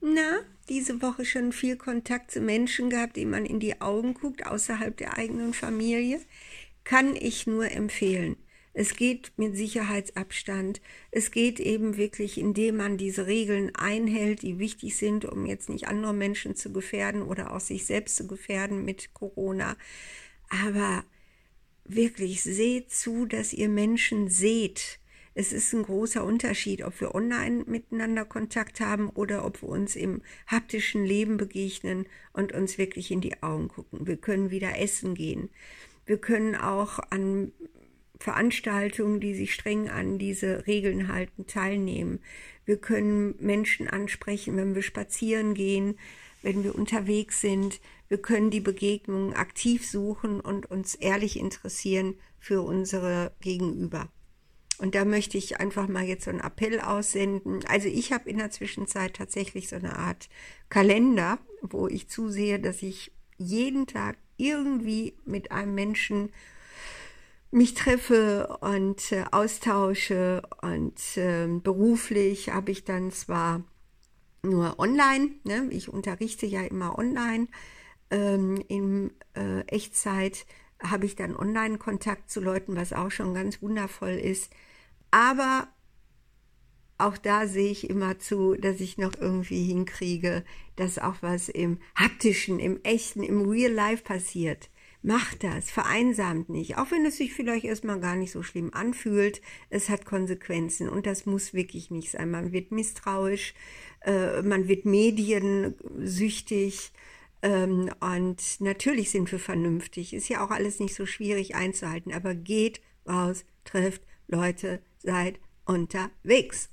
Na, diese Woche schon viel Kontakt zu Menschen gehabt, denen man in die Augen guckt, außerhalb der eigenen Familie. Kann ich nur empfehlen. Es geht mit Sicherheitsabstand. Es geht eben wirklich, indem man diese Regeln einhält, die wichtig sind, um jetzt nicht andere Menschen zu gefährden oder auch sich selbst zu gefährden mit Corona. Aber wirklich seht zu, dass ihr Menschen seht. Es ist ein großer Unterschied, ob wir online miteinander Kontakt haben oder ob wir uns im haptischen Leben begegnen und uns wirklich in die Augen gucken. Wir können wieder essen gehen. Wir können auch an Veranstaltungen, die sich streng an diese Regeln halten, teilnehmen. Wir können Menschen ansprechen, wenn wir spazieren gehen, wenn wir unterwegs sind. Wir können die Begegnungen aktiv suchen und uns ehrlich interessieren für unsere Gegenüber. Und da möchte ich einfach mal jetzt so einen Appell aussenden. Also ich habe in der Zwischenzeit tatsächlich so eine Art Kalender, wo ich zusehe, dass ich jeden Tag irgendwie mit einem Menschen mich treffe und äh, austausche und äh, beruflich habe ich dann zwar nur online, ne? ich unterrichte ja immer online, ähm, in äh, Echtzeit habe ich dann Online-Kontakt zu Leuten, was auch schon ganz wundervoll ist, aber auch da sehe ich immer zu, dass ich noch irgendwie hinkriege, dass auch was im haptischen, im echten, im Real Life passiert. Macht das, vereinsamt nicht, auch wenn es sich vielleicht erstmal gar nicht so schlimm anfühlt. Es hat Konsequenzen und das muss wirklich nicht sein. Man wird misstrauisch, äh, man wird mediensüchtig ähm, und natürlich sind wir vernünftig. Ist ja auch alles nicht so schwierig einzuhalten, aber geht raus, trifft Leute, seid unterwegs.